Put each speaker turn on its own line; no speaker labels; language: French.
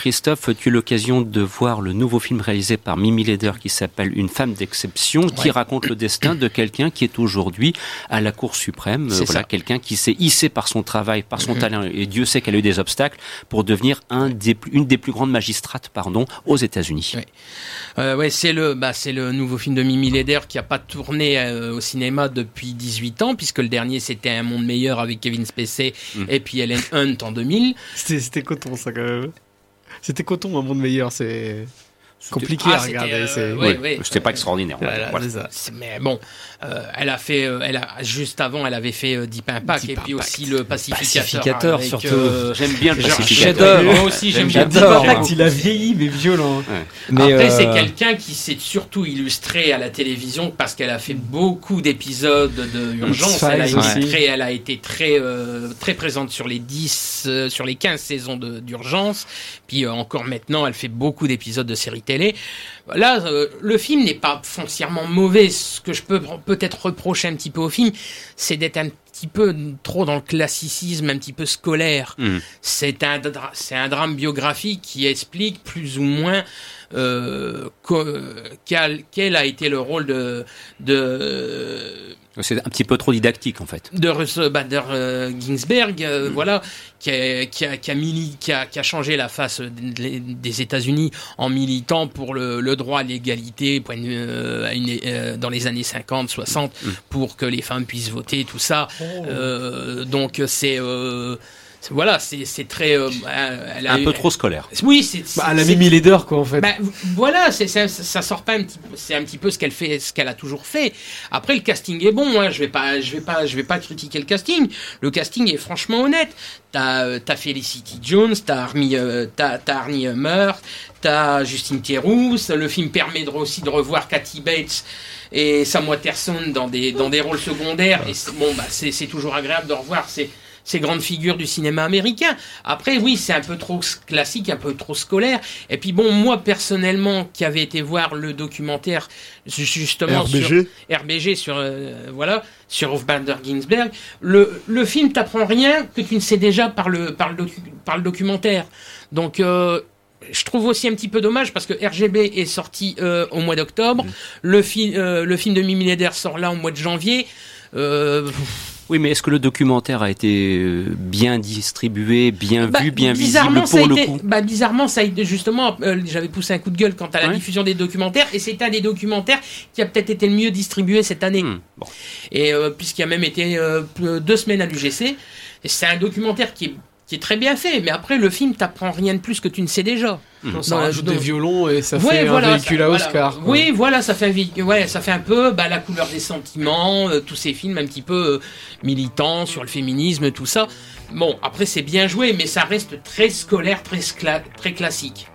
Christophe, tu as eu l'occasion de voir le nouveau film réalisé par Mimi Leder qui s'appelle Une femme d'exception, qui raconte le destin de quelqu'un qui est aujourd'hui à la Cour suprême. Euh, voilà, quelqu'un qui s'est hissé par son travail, par son mm-hmm. talent, et Dieu sait qu'elle a eu des obstacles pour devenir un des, une des plus grandes magistrates, pardon, aux États-Unis.
Oui. Euh, ouais, c'est le, bah, c'est le nouveau film de Mimi Leder qui a pas tourné euh, au cinéma depuis 18 ans, puisque le dernier c'était Un monde meilleur avec Kevin Spacey mm. et puis Ellen Hunt en 2000.
C'était coton ça quand même. C'était coton, un monde meilleur. C'est compliqué à ah, regarder.
Euh, c'était pas extraordinaire.
Mais bon, euh, elle a fait, euh, elle a juste avant, elle avait fait Deep Impact et puis aussi le Pacificateur.
surtout. j'aime bien le Pacificateur.
Moi aussi, j'aime bien.
Deep Impact, il a vieilli, mais violent.
Mais Après, c'est quelqu'un qui s'est surtout illustré à la télévision parce qu'elle a fait beaucoup d'épisodes de urgence. Elle a, été très, elle a été très, très présente sur les 10, sur les 15 saisons d'urgence. Puis encore maintenant, elle fait beaucoup d'épisodes de séries télé. Là, euh, le film n'est pas foncièrement mauvais. Ce que je peux peut-être reprocher un petit peu au film, c'est d'être un petit peu trop dans le classicisme, un petit peu scolaire. Hmm. C'est un, c'est un drame biographique qui explique plus ou moins euh, quel, a été le rôle de, de
c'est un petit peu trop didactique en fait.
De Russell Bader euh, Ginsberg, euh, mm. voilà, qui a, qui, a, qui, a qui, a, changé la face des États-Unis en militant pour le, le droit à l'égalité euh, dans les années 50, 60, mm. pour que les femmes puissent voter, tout ça. Oh. donc c'est voilà, c'est très. Euh,
elle a un peu trop scolaire.
Oui, c'est.
Bah, elle a mis leader quoi en fait.
Bah, voilà, ça, ça sort pas un petit. C'est un petit peu ce qu'elle fait, ce qu'elle a toujours fait. Après, le casting est bon. Hein, je vais pas, je vais pas, je vais pas critiquer le casting. Le casting est franchement honnête. T'as euh, as Felicity Jones, t'as Armie, euh, t'as Arnie Hummer, t'as Justine Theroux. Le film permet aussi de revoir Kathy Bates et Sam Watterson dans des dans des rôles secondaires. Et bon, bah c'est toujours agréable de revoir. C'est ces grandes figures du cinéma américain. Après, oui, c'est un peu trop classique, un peu trop scolaire. Et puis bon, moi personnellement, qui avais été voir le documentaire justement
RBG.
sur RBG sur euh, voilà sur Hofbander Ginsberg, le, le film t'apprend rien que tu ne sais déjà par le par le, par le documentaire. Donc euh, je trouve aussi un petit peu dommage parce que RGB est sorti euh, au mois d'octobre, mmh. le, film le film de Mimi Leder sort là au mois de janvier.
Oui, mais est-ce que le documentaire a été euh, bien distribué, bien bah, vu, bien visible pour le coup?
bah, Bizarrement, ça a été justement, euh, j'avais poussé un coup de gueule quant à la diffusion des documentaires, et c'est un des documentaires qui a peut-être été le mieux distribué cette année. Hmm, et euh, puisqu'il a même été deux semaines à l'UGC, c'est un documentaire qui est qui est très bien fait, mais après le film t'apprend rien de plus que tu ne sais déjà.
Mmh. Ça rajoute des violons et ça fait un véhicule à Oscar.
Oui, voilà, ça fait un ouais, ça fait un peu bah, la couleur des sentiments, euh, tous ces films un petit peu euh, militants sur le féminisme, tout ça. Bon, après c'est bien joué, mais ça reste très scolaire, très, très classique.